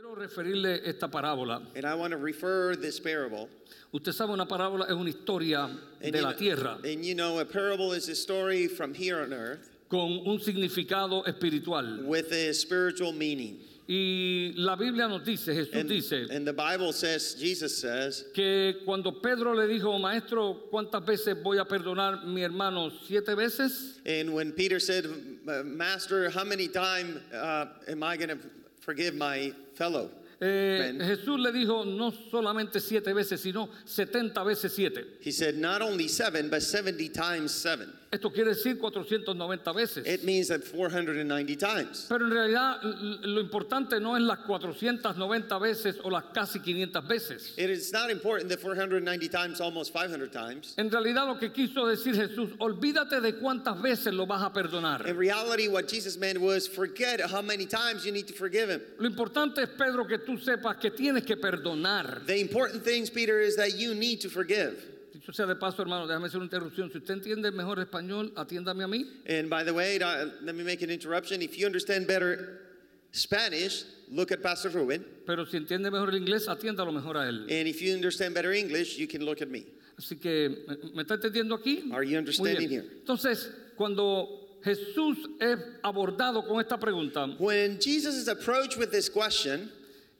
Quiero referirle esta parábola. And I want to refer this parable. Usted sabe, una parábola es una historia And de you la know- tierra And you know, a parable is a story from here on earth con un significado espiritual. with a spiritual meaning. Y la Biblia nos dice, Jesús And, dice, and the Bible says, Jesus says, que cuando Pedro le dijo, maestro, ¿cuántas veces voy a perdonar mi hermano? ¿Siete veces? and when Peter said, Master, how many times uh, am I going to forgive my fellow? Eh, Jesús le dijo no solamente siete veces, sino setenta veces siete. He said, not only seven, but 70 times seven. Esto quiere decir 490 veces. It means that 490 times. Pero en realidad lo importante no es las 490 veces o las casi 500 veces. It is not important that 490 times, almost 500 times. En realidad lo que quiso decir Jesús, olvídate de cuántas veces lo vas a perdonar. In reality, what Jesus meant was forget how many times you need to forgive him. Lo importante es, Pedro, que tú sepas que tienes que perdonar. The important things, Peter, is that you need to forgive. Dicho sea de paso, hermano, déjame hacer una interrupción. Si usted entiende mejor español, atiéndame a mí. And by the way, uh, let me make an interruption. If you understand better Spanish, look at Pastor Ruben. Pero si entiende mejor el inglés, atiéndalo mejor a él. And if you understand better English, you can look at me. Así que, ¿me- ¿me está entendiendo aquí? Are you Muy understanding bien. here? Entonces, cuando Jesús es abordado con esta pregunta, When Jesus is approached with this question,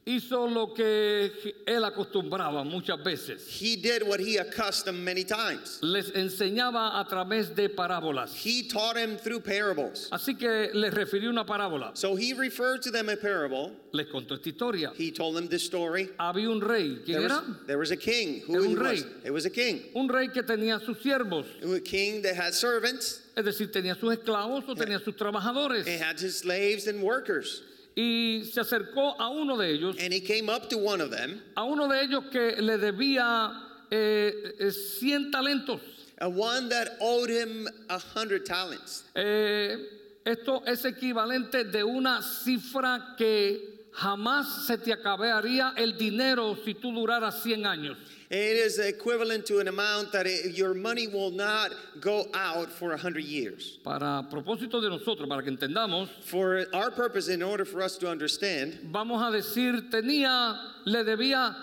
hizo lo que él acostumbraba muchas veces. he did what he accustomed many times. Les enseñaba a través de parábolas. He taught him through parables. Así que les refirió una parábola. So he referred to them a parable. Les contó esta historia. He told them this story. Había un rey. ¿Quién There era? was, there was a king. Who un was? rey. It was a king. Un rey que tenía sus siervos. A king that had servants. Es decir, tenía sus esclavos o tenía sus trabajadores. He had his slaves and workers. Y se acercó a uno de ellos, And he came up to one of them, a uno de ellos que le debía eh, eh, 100 talentos. a one that owed him a hundred talents. Eh, esto es equivalente de una cifra que jamás se te acabaría el dinero si tú duraras 100 años. It is equivalent to an amount that it- your money will not go out for a hundred years. Para propósito de nosotros, para que entendamos, For our purpose, in order for us to understand, vamos a decir, tenía, le debía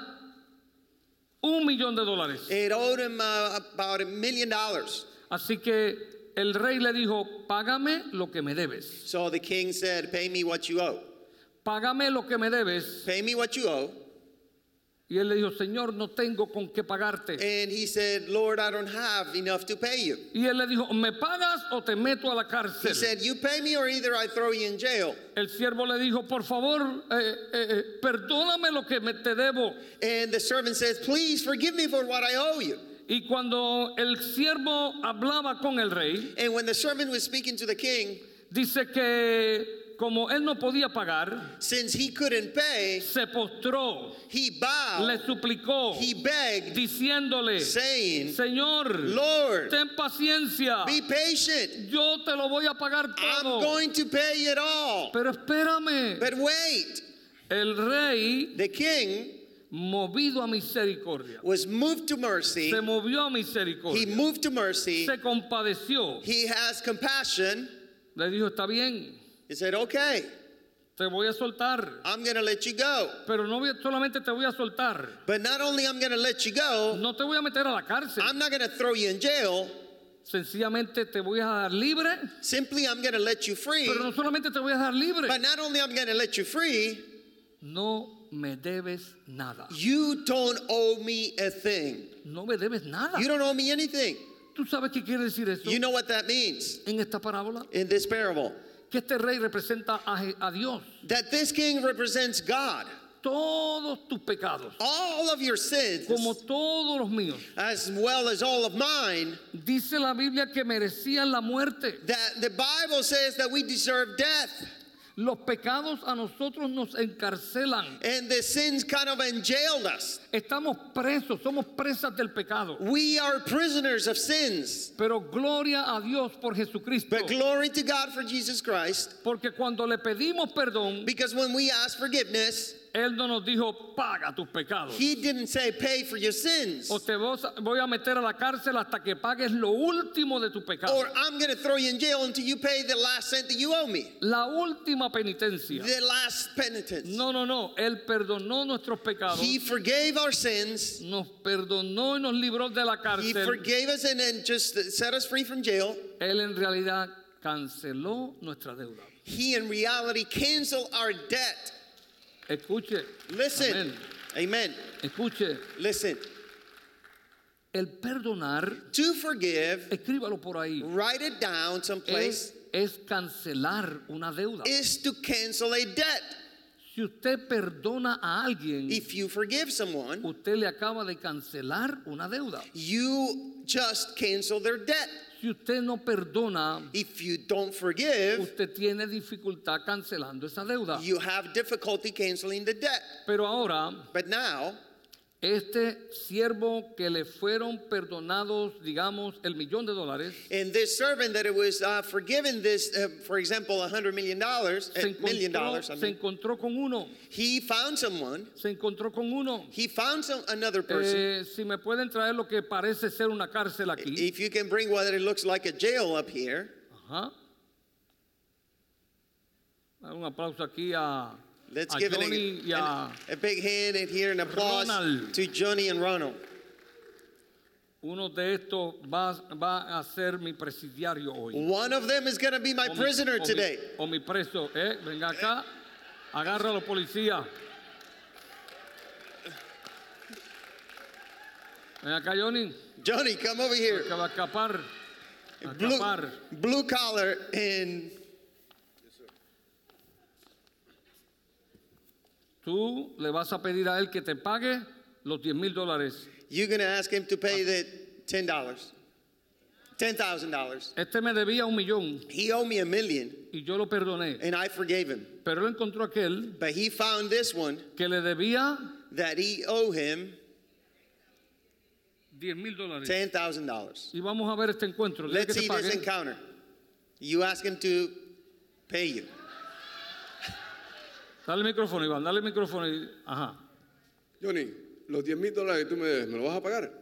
un millón de dólares. it owed him uh, about a million dollars. Así que el rey le dijo, págame lo que me debes. So the king said, Pay me what you owe. Págame lo que me debes. Pay me what you owe. Y él le dijo, Señor, no tengo con qué pagarte. And he said, Lord, I don't have enough to pay you. Y él le dijo, ¿me pagas o te meto a la He cárcel? said, You pay me or either I throw you in jail. El siervo le dijo, por favor, eh, eh, eh, perdóname lo que me te debo. And the servant says, Please forgive me for what I owe you. Y cuando el siervo hablaba con el rey, And when the servant was speaking to the king, dice que como él no podía pagar, since he couldn't pay, se postró, he le bowed, suplicó, he begged, diciéndole, saying, Señor, Lord, ten paciencia, be patient. yo te lo voy a pagar I'm todo. going to pay it all. Pero espérame, But wait, el rey, the king movido a misericordia, was moved to mercy. se movió a He misericordia, moved to mercy. se compadeció, He has compassion. le dijo, está bien, He said, Okay, te voy a soltar, I'm going to let you go. pero no voy- solamente te voy a soltar, But not only I'm going to let you go, no te voy a meter a la cárcel, I'm not going to throw you in jail. sencillamente te voy a dar libre, Simply, I'm going to let you free. pero no solamente te voy a dar libre, But not only I'm going to let you free, no me debes nada, you don't owe me a thing. no me debes nada. You don't owe me anything. ¿Tú sabes qué quiere decir eso You know what that means en esta parábola? in this parable? Que este rey representa a, Dios. That this king represents God. Todos tus pecados, All of your sins, como todos los míos, as well as all of mine, dice la Biblia que merecían la muerte. that the Bible says that we deserve death. Los pecados a nosotros nos encarcelan. And the sins kind of enjailed us. Estamos presos, somos presas del pecado. We are prisoners of sins. Pero gloria a Dios por Jesucristo. But glory to God for Jesus Christ. Porque cuando le pedimos perdón, Because when we ask forgiveness, Él no nos dijo, paga tus pecados. He didn't say pay for your sins. O te voy a meter a la cárcel hasta que pagues lo último de tu pecado. Or I'm going to throw you in jail until you pay the last cent that you owe me. La última penitencia. The last penitence. No, no, no. Él perdonó nuestros pecados. He forgave our sins. Nos perdonó y nos libró de la He cárcel. forgave us and then just set us free from jail. Él en realidad canceló nuestra deuda. He in reality canceled our debt. Escuche. Listen. Amen. Escuche. Listen. El perdonar, To forgive, escríbalo por ahí, write it down someplace, es, es cancelar una deuda. is to cancel a debt. Si usted perdona a alguien, If you forgive someone, usted le acaba de cancelar una deuda. you just cancel their debt. Si usted no perdona, If you don't forgive, usted tiene dificultad cancelando esa deuda. you have difficulty canceling the debt. Pero ahora, But now, este siervo que le fueron perdonados, digamos, el millón de dólares, in this servant that it was uh, forgiven this, uh, for example, a hundred million dollars, se uh, million encontró, dollars. I se mean, encontró con uno, he found someone. se encontró con uno. He found some another person. Eh, si me pueden traer lo que parece ser una cárcel aquí. If you can bring what it looks like a jail up here, Ajá. Un aplauso aquí a, let's give it Johnny y a, a a big hand and here an applause Ronald. to Johnny and Ronald. uno de estos va, va a ser mi presidiario hoy. One of them is going to be my O mi- prisoner o mi- today. O mi preso, ¿eh? Venga acá, agarra a los policías. Ven acá, Johnny, Johnny, come over here. que va a escapar. A Blue, escapar. blue collar and Tú le vas a pedir a él que te pague los 10 mil dólares. you're going to ask him to pay the $10. $10,000. Este me debía un millón He owed me a million y yo lo perdoné. and I forgave him. Pero él encontró aquel But he found this one que le debía that he owed him 10 mil dólares. $10,000. Y vamos a ver este encuentro. Dile Let's que te see this encounter. You ask him to pay you. Dale el micrófono, Iván, dale el micrófono. y- Ajá. Johnny, los 10 mil dólares que tú me debes, ¿me los vas a pagar?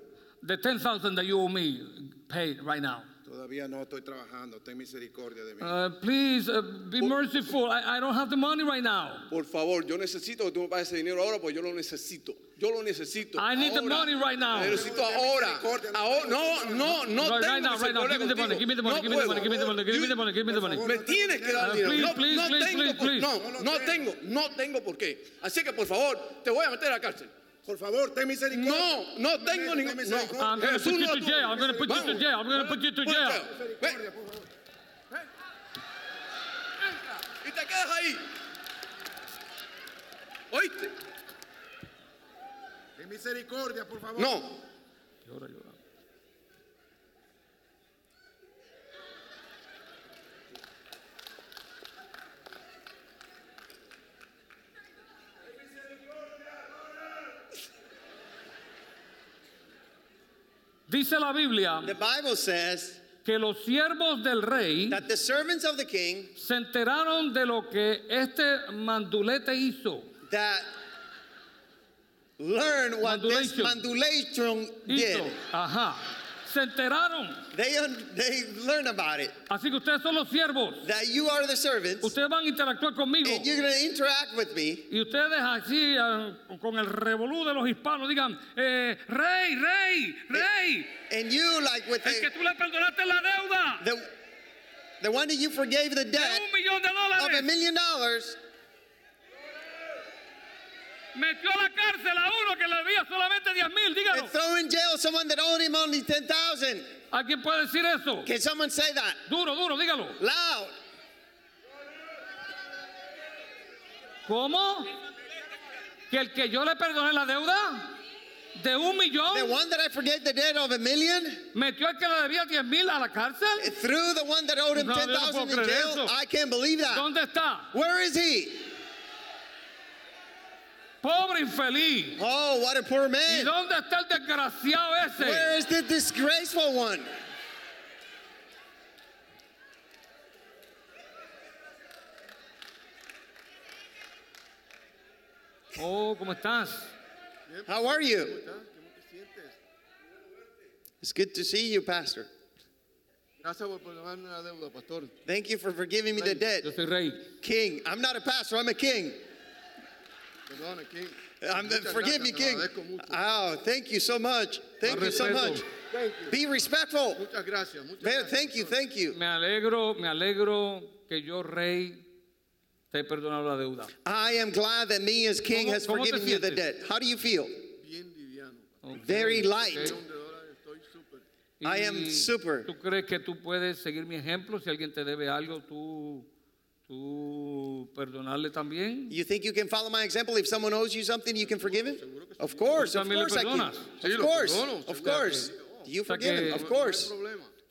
The 10,000 that you owe me, pay right now. Todavía no estoy trabajando, ten misericordia de mí. Uh, please uh, be merciful. I, I don't have the money right now. Por favor, yo necesito que tú me pagues ese dinero ahora porque yo lo necesito. Yo lo necesito. I need the money right now. Lo necesito ahora. ahora. No, no, no Right, tengo right now, right now. Give me the money. Give me the money. contigo. Give me the No money. Give me the money. Give me the puedo. money. Give me the money. Me tienes que dar Uh, dinero. please, no, please, no please, tengo, please, por- please. no, no tengo, no tengo por qué. Así que por favor, te voy a meter a la cárcel. Por favor, ten misericordia. No, no tengo Ten ningún. No, misericordia. I'm gonna Jesús put you to jail. I'm gonna put you to Vamos. jail. I'm gonna put you to jail. Ven. Entra y te quedas ahí. ¿Oíste? Ten misericordia, por favor. No. Llora, llora. Dice la Biblia The Bible says que los siervos del rey that the servants of the king se enteraron de lo que este mandulete hizo. that learn what this mandulation did. Hizo. Ajá. Se enteraron. They, un- they learn about it. Así que ustedes son los siervos. That you are the servants Ustedes van a interactuar conmigo. and you're going to interact with me. Y ustedes así, ah, con el revolú de los hispanos, digan, eh, rey, rey, rey, And you, like with el que the, tú le perdonaste la deuda the, the one that you forgave the debt de of a million dollars, metió a la cárcel a uno que le debía solamente 10 mil, dígalo. and throw in jail someone that owed him only 10,000. ¿A quién puede decir eso? Can someone say that? Duro, duro, dígalo. Loud. ¿Cómo? ¿Que el que yo le perdoné la deuda de un The millón one that I forgave the debt of a million metió al que le debía 10 mil a la cárcel? threw the one that owed him No, yo no 10,000 puedo in jail. eso. I can't believe that. ¿Dónde está? Where is he? Pobre infeliz. Oh, what a poor ¿Y man. dónde está el desgraciado ese? Where is the disgraceful one? Oh, ¿cómo estás? How are you? ¿Cómo te sientes? It's good to see you, Pastor. Gracias por perdonarme la deuda, pastor. Thank you for forgiving me the debt. Yo soy rey. King, I'm not a pastor, I'm a king. Perdone, King. I'm Muchas forgive gracias, me, King. agradezco. Oh, thank you so much. Thank you so much. Thank you. Be respectful. Muchas gracias. Muchas Man, gracias. thank you, thank you. Me alegro, me alegro que yo, rey, te he perdonado la deuda. I am glad that me as king has forgiven you the debt. How do you feel? Bien liviano. Ok, Very light. ok. Millón de dólares, estoy súper. I am super. ¿Tú crees que tú puedes seguir mi ejemplo? Si alguien te debe algo, tú, tú perdonarle también. You think you can follow my example? If someone owes you something, you can forgive him? Of course, of course I can. Of course, of course. You forgive him, of course.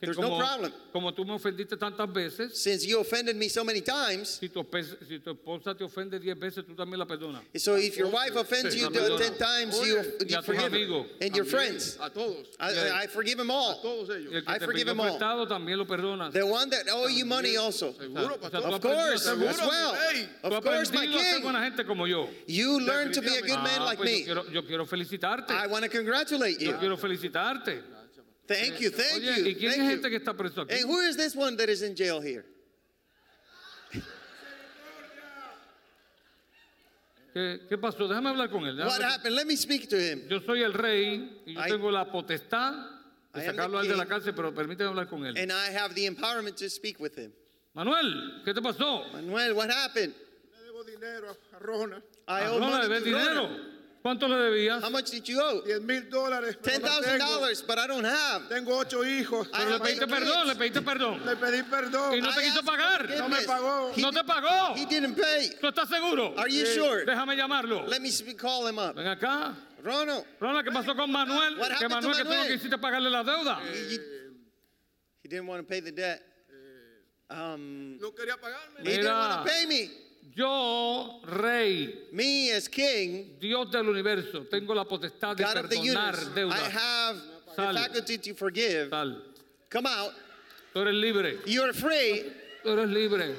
Hay problema. Que There's no problem. como tú me ofendiste tantas veces, Since you offended me so many times, si tu, espe- si tu esposa te ofende diez veces, tú también la perdonas. so if your wife offends you la perdona. 10 times, you, Y a you tus forgive her. amigos. And your friends. A todos. I, I forgive them A all. todos Y ellos. el que I te forgive pidió them all. prestado también lo perdonas. The one that owe you money also. Seguro, pastor. Of course, Seguro, as well. rey. Tú Of course, my aprendido a ser king. buena gente como yo. You learn to be a good man Ah, like pues yo, me. quiero, yo quiero felicitarte. I want to congratulate Yo you. quiero felicitarte. Thank you, thank Oye, ¿y you, quién es este you. que está preso aquí? And who is this one that is in jail here? ¿Qué, qué pasó? Déjame hablar con él. déjame What hablar- happened? Let me speak to him. Yo soy el rey y yo I- tengo la potestad I de am the sacarlo a él de la king. cárcel, pero permíteme hablar con él. And I have the empowerment to speak with him. Manuel, ¿qué te pasó? Manuel, what happened? Le debo dinero a Rona. I owe no le money debes to dinero. Rona. ¿Cuánto le debías? How much did you owe? 10 mil dólares. Ten thousand dollars, but I don't have. Tengo ocho hijos. Pero le pediste perdón, le pediste perdón. Le pedí perdón. Y no te I quiso asked pagar. No me pagó. He No te pagó. He didn't pay. ¿Tú estás seguro? Are you sure? Déjame llamarlo. Let me speak, call him up. Ven acá. Ronald, Ronald, ¿qué pasó con Manuel? What Que happened to Manuel, que tú no Manuel? quisiste pagarle la deuda. he, he didn't want to pay the debt. Um, No quería pagarme. he didn't want to pay me. Yo, rey, Me as king, Dios del universo, tengo la potestad de God of the perdonar universe, I deudas. have Sal. the faculty to forgive. Tal. Come out. Tú eres libre. You're free. Tú eres libre.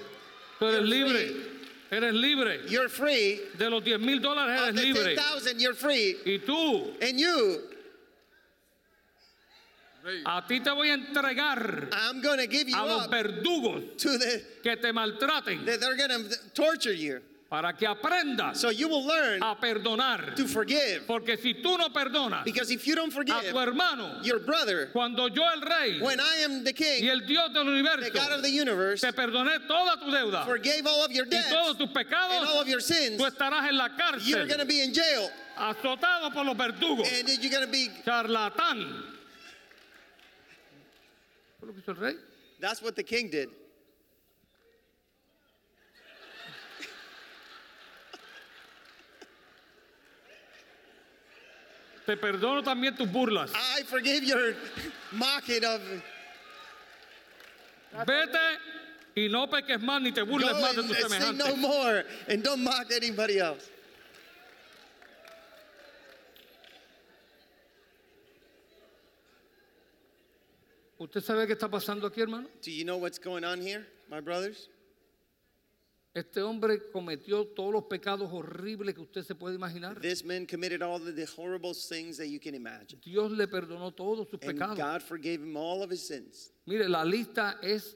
Tú eres You're libre. free. Eres libre. You're free. De los 10 mil dólares eres libre. 10,000, you're free. Y tú, And you. A ti te voy a entregar I'm going to give you a los up verdugos to the, que te maltraten that they're going to torture you. para que aprendas So you will learn a perdonar. to forgive. Porque si tú no perdonas Because if you don't a forgive tu hermano, your brother, cuando yo el rey when I am the y king, el Dios del the universo God of the universe, te perdoné toda tu deuda forgave all of your y debts todos tus and all pecados, of your sins, tú estarás en la you're going to cárcel, be in jail azotado por los verdugos. and you're going to be. Charlatán. ¿Fue lo que hizo el rey? That's what the king did. Te perdono también tus burlas. I forgive your mocking of. Vete y no peques más ni te Go burles más de and, tus and say no semejantes. more and don't mock anybody else. ¿Usted sabe qué está pasando aquí, hermano? Do you know what's going on here, my brothers? Este hombre cometió todos los pecados horribles que usted se puede imaginar. This man committed all of the horrible things that you can imagine. Dios le perdonó todos sus And pecados. God forgave him all of his sins. Mire, la lista es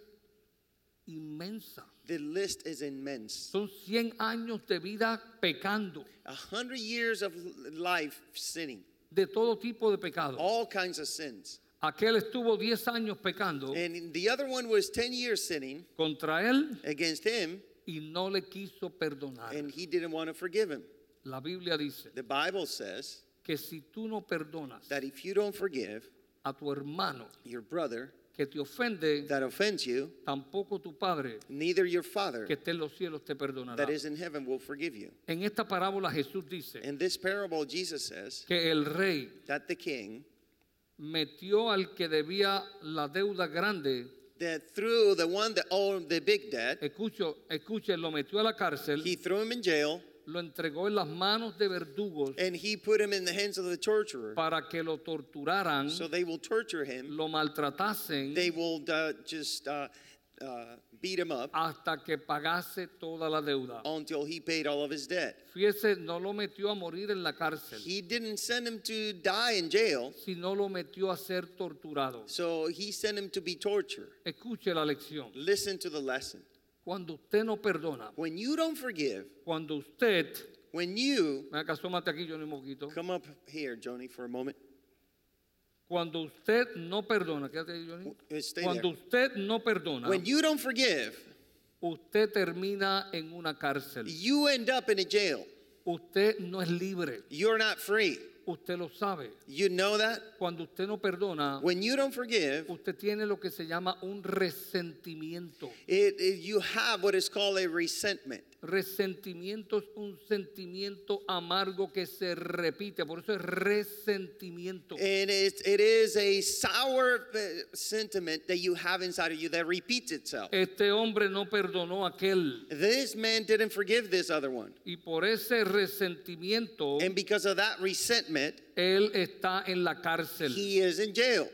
inmensa. The list is immense. Son 100 años de vida pecando, A hundred years of life sinning, de todo tipo de pecado. all kinds of sins. Aquel estuvo 10 años pecando And the other one was 10 years sinning contra él against him, y no le quiso perdonar. and he didn't want to forgive him. La Biblia dice The Bible says que si tú no perdonas that if you don't forgive a tu hermano your brother que te ofende, that offends you, tampoco tu padre neither your father que esté en los cielos te perdonará. that is in heaven will forgive you. En esta parábola Jesús dice In this parable, Jesus says que el rey that the king, metió al que debía la deuda grande, that through the one that owed the big debt, escucho, escuche, lo metió a la cárcel, he threw him in jail lo entregó en las manos de verdugos and he put him in the hands of the torturer. para que lo torturaran, So they will torture him. lo maltratasen They will uh, just uh, uh, beat him up hasta que pagase toda la deuda. until he paid all of his debt. Fíjese, no lo metió a morir en la cárcel, He didn't send him to die in jail, sino lo metió a ser torturado. so he sent him to be tortured. Escuche la lección. Listen to the lesson. Cuando usted no perdona, When you don't forgive, cuando usted, when you me acaso mate aquí yo ni moquito, come up here, Joni, for a moment. Cuando usted no perdona, stay cuando there. usted no perdona, When you don't forgive, usted termina en una cárcel. you end up in a jail. Usted no es libre, You're not free. usted lo sabe. You know that? Cuando usted no perdona, When you don't forgive, usted tiene lo que se llama un resentimiento. it, it- you have what is called a resentment. Resentimiento es un sentimiento amargo que se repite, por eso es resentimiento. And it, it is a sour uh, sentiment that you have inside of you that repeats itself. Este hombre no perdonó a aquel This man didn't forgive this other one. y por ese resentimiento And because of that resentment, él está en la cárcel. he is in jail.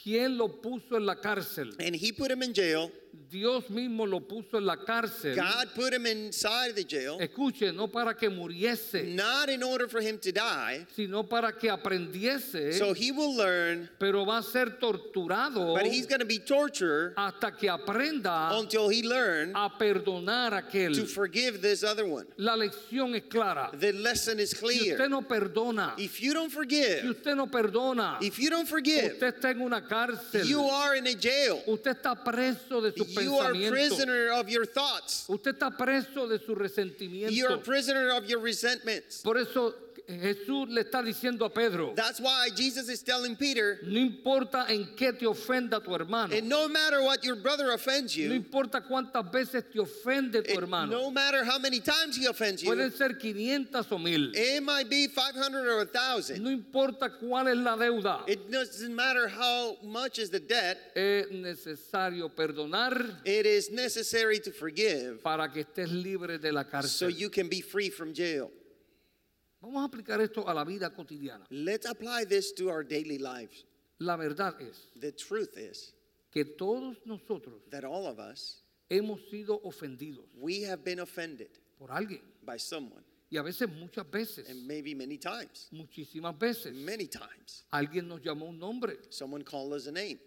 ¿Quién lo puso en la cárcel? And he put him in jail. Dios mismo lo puso en la cárcel. God put him inside the jail, Escuche, no para que muriese, not in order for him to die. sino para que aprendiese, So he will learn, pero va a ser torturado but he's going to be tortured hasta que aprenda until he learn a perdonar a to forgive this other one. La lección es clara. The lesson is Si clear. usted no perdona, If you don't si forgive, usted no perdona, if you don't forgive, usted está en una cárcel. you are in a jail. Usted está preso de sus You are pensamientos. prisoner of your thoughts. Usted está preso de su You are resentimiento. prisoner of your resentments. Por eso Jesús le está diciendo a Pedro, That's why Jesus is telling Peter, no importa en qué te ofenda tu hermano, and no matter what your brother offends you. no importa cuántas veces te ofende tu hermano, no matter how many times he offends you, pueden ser 500 o 1000, it might be 500 or 1,000. no importa cuál es la deuda, It doesn't matter how much is the debt, es necesario perdonar it is necessary to forgive para que estés libre de la cárcel. so you can be free from jail. Vamos a aplicar esto a la vida cotidiana. Let's apply this to our daily lives. La verdad es The truth is que todos nosotros that all of us, hemos sido ofendidos we have been offended por alguien. by someone, y a veces muchas veces, and maybe many times. muchísimas veces, Many times. alguien nos llamó un nombre, Someone called us a name.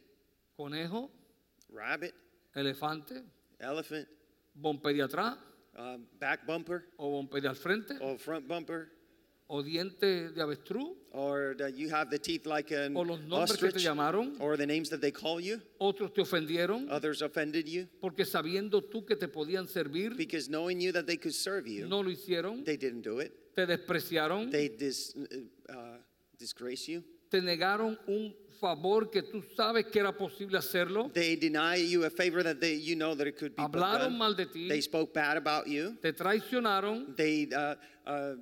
Conejo, rabbit, elefante, elephant, bompe de atrás um, back bumper, o bompe de al frente. Or front bumper, o diente de avestruz or that you have the teeth like an o los nombres que te llamaron, or the names that they call you. otros te ofendieron Others offended you porque sabiendo tú que te podían servir, because knowing you that they could serve you, no lo hicieron, they didn't do it. te despreciaron, They dis, uh, disgrace you. te negaron un favor que tú sabes que era posible hacerlo, They deny you a favor that they, you know that it could be hablaron done. mal de ti, They spoke bad about you. te traicionaron, They uh, uh,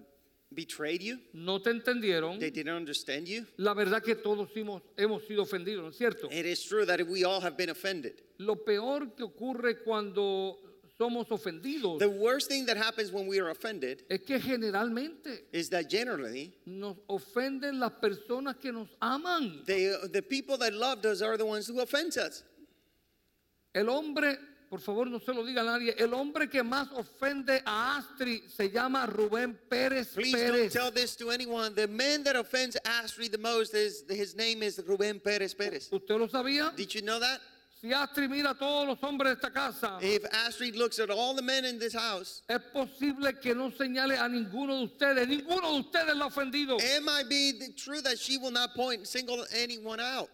betrayed you. no te entendieron. They didn't understand you. La verdad que todos hemos, hemos sido ofendidos, ¿no es cierto? It is true that we all have been offended. Lo peor que ocurre cuando somos ofendidos The worst thing that happens when we are offended es que generalmente is that generally nos ofenden las personas que nos aman. they, the people that loved us are the ones who offend us. El hombre, por favor no se lo diga a nadie, el hombre que más ofende a Astrid se llama Rubén Pérez Please don't Pérez. tell this to anyone. The man that offends Astrid the most is his name is Ruben Perez Perez. ¿Usted lo sabía? Did you know that? Si Astrid mira a todos los hombres de esta casa, If Astrid looks at all the men in this house, es posible que no señale a ninguno de ustedes, ninguno de ustedes la ha ofendido, it might be th- true that she will not point single anyone out.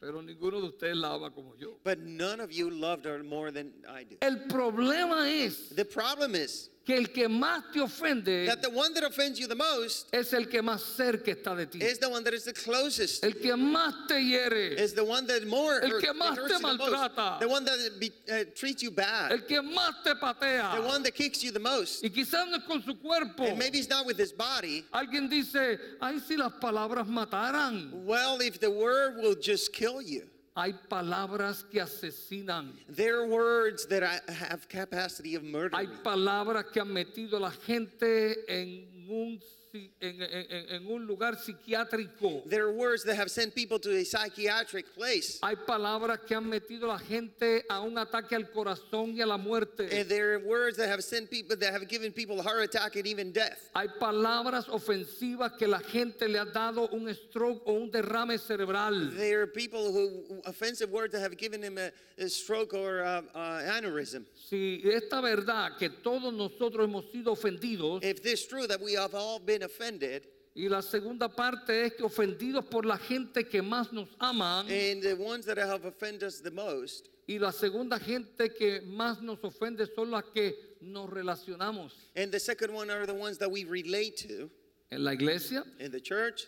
Pero ninguno de ustedes la ama como yo. But none of you loved her more than I do. El problema es The problem is que el que más te ofende that the one that offends you the most es el que más cerca está de ti. is the one that is the closest. El que más te hiere, Is the one that more El hurt- que más that te hurts you the most. maltrata. The one that be, uh, treats you bad. el que más te The one that kicks you the most. Y quizás no es con su cuerpo. And maybe it's not with his body. Alguien dice, ay, si las palabras mataran. Well, if the word will just kill you. Hay palabras que asesinan. There are words that I have capacity of murder. Hay palabras que han metido a la gente en un en, en- en un lugar psiquiátrico. There are words that have sent people to a psychiatric place. Hay palabras que han metido a la gente a un ataque al corazón y a la muerte. And there are words that have sent people that have given people a heart attack and even death. Hay palabras ofensivas que la gente le ha dado un stroke o un derrame cerebral. There are people who offensive words that have given him a, a stroke or a, a aneurysm. Si esta verdad que todos nosotros hemos sido ofendidos, If this true that we have all been offended, y la segunda parte es que ofendidos por la gente que más nos aman, and the ones that have offended us the most, y la segunda gente que más nos ofende son las que nos relacionamos. and the second one are the ones that we relate to En la iglesia, in the church.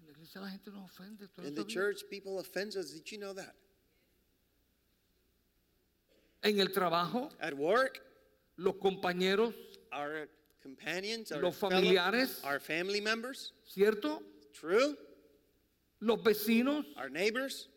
en la iglesia la gente nos ofende. ¿tú no In the church, people offend us. Did you know that? En el trabajo, At work, los compañeros, our companions, our, Los fellow- familiares. our family members, ¿cierto? true, Los vecinos, our neighbors,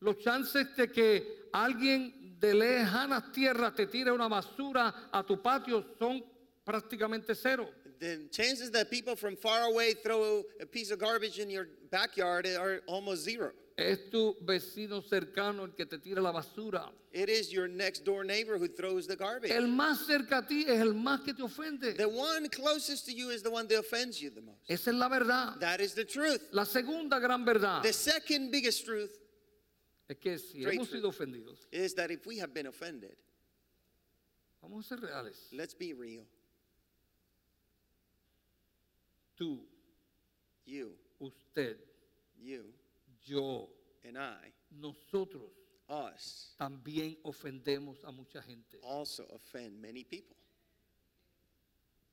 los chances de que alguien de lejanas tierras te tire una basura a tu patio son prácticamente cero. the chances that people from far away throw a piece of garbage in your backyard are almost zero. Es tu vecino cercano el que te tira la basura. It is your next door neighbor who throws the garbage. El más cerca a ti es el más que te ofende. The one closest to you is the one that offends you the most. Esa es la verdad. That is the truth. La segunda gran verdad The second biggest truth es que si hemos sido ofendidos, is that if we have been offended, vamos a ser reales. let's be real. Tú, You, usted, you, yo, and I, nosotros us, también ofendemos a mucha gente. also offend many people.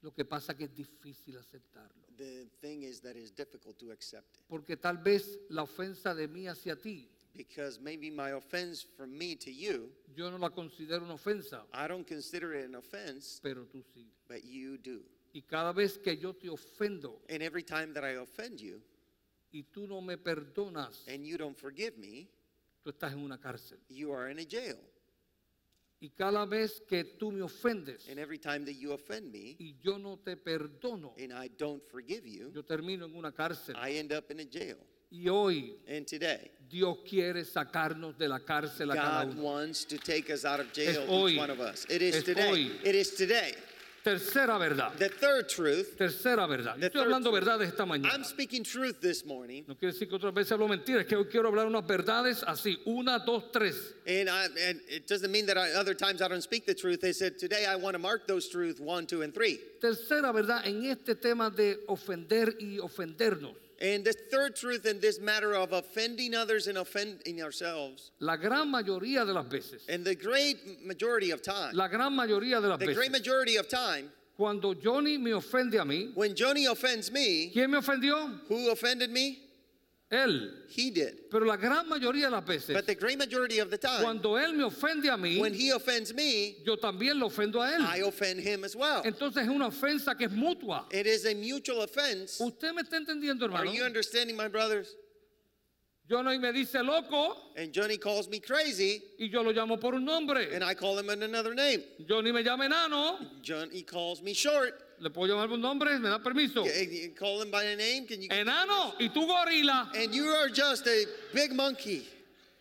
Lo que pasa que es difícil aceptarlo. The thing is that it's difficult to accept it Porque tal vez la ofensa de mí hacia ti, because maybe my offense from me to you, yo no la considero una ofensa, I don't consider it an offense, pero tú sí. but you do. Y cada vez que yo te ofendo And every time that I offend you y tú no me perdonas, and you don't forgive me, tú estás en una cárcel. you are in a jail. Y cada vez que tú me ofendes And every time that you offend me y yo no te perdono, and I don't forgive you, yo termino en una cárcel. I end up in a jail. Y hoy And today, Dios quiere sacarnos de la cárcel a cada God uno. wants to take us out of jail, hoy. each one of us. It is Es today. hoy. It is today. Tercera verdad. The third truth, Tercera verdad. Yo estoy hablando truth. verdades esta mañana. I'm speaking truth this morning, No quiere decir que otras veces hablo mentiras, es que hoy quiero hablar unas verdades así, una, dos, tres. and, I, and it doesn't mean that I, other times I don't speak the truth. They said, today I want to mark those truths one, two, and three. Tercera verdad en este tema de ofender y ofendernos. And the third truth in this matter of offending others and offending ourselves, La gran mayoría de las veces, and the great majority of time, la gran mayoría de las the great majority of time, cuando Johnny me ofende a mí, when Johnny offends me, ¿quién me ofendió? who offended me? Él. He did. Pero la gran mayoría de las veces, But the great majority of the time, cuando él me ofende a mí, when he offends me, yo también lo ofendo a I él. offend him as well. Entonces es una ofensa que es mutua. It is a mutual offense. ¿Usted me está entendiendo, Are hermano? you understanding, my brothers? Johnny me dice loco And Johnny calls me crazy, y yo lo llamo por un nombre. and I call him another name. Johnny me llama enano, Johnny calls me short. Le puedo llamar por nombre, me da permiso. You- you call him by a name, can you? Enano y tú gorila. And you are just a big monkey,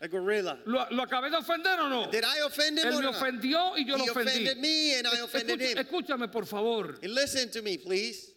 a gorilla. ¿Lo, lo acabé de ofender o no? Did I offend him Él or me ofendió y yo lo ofendí. offended me and I offended Escucha- him. escúchame, por favor. And listen to me, please.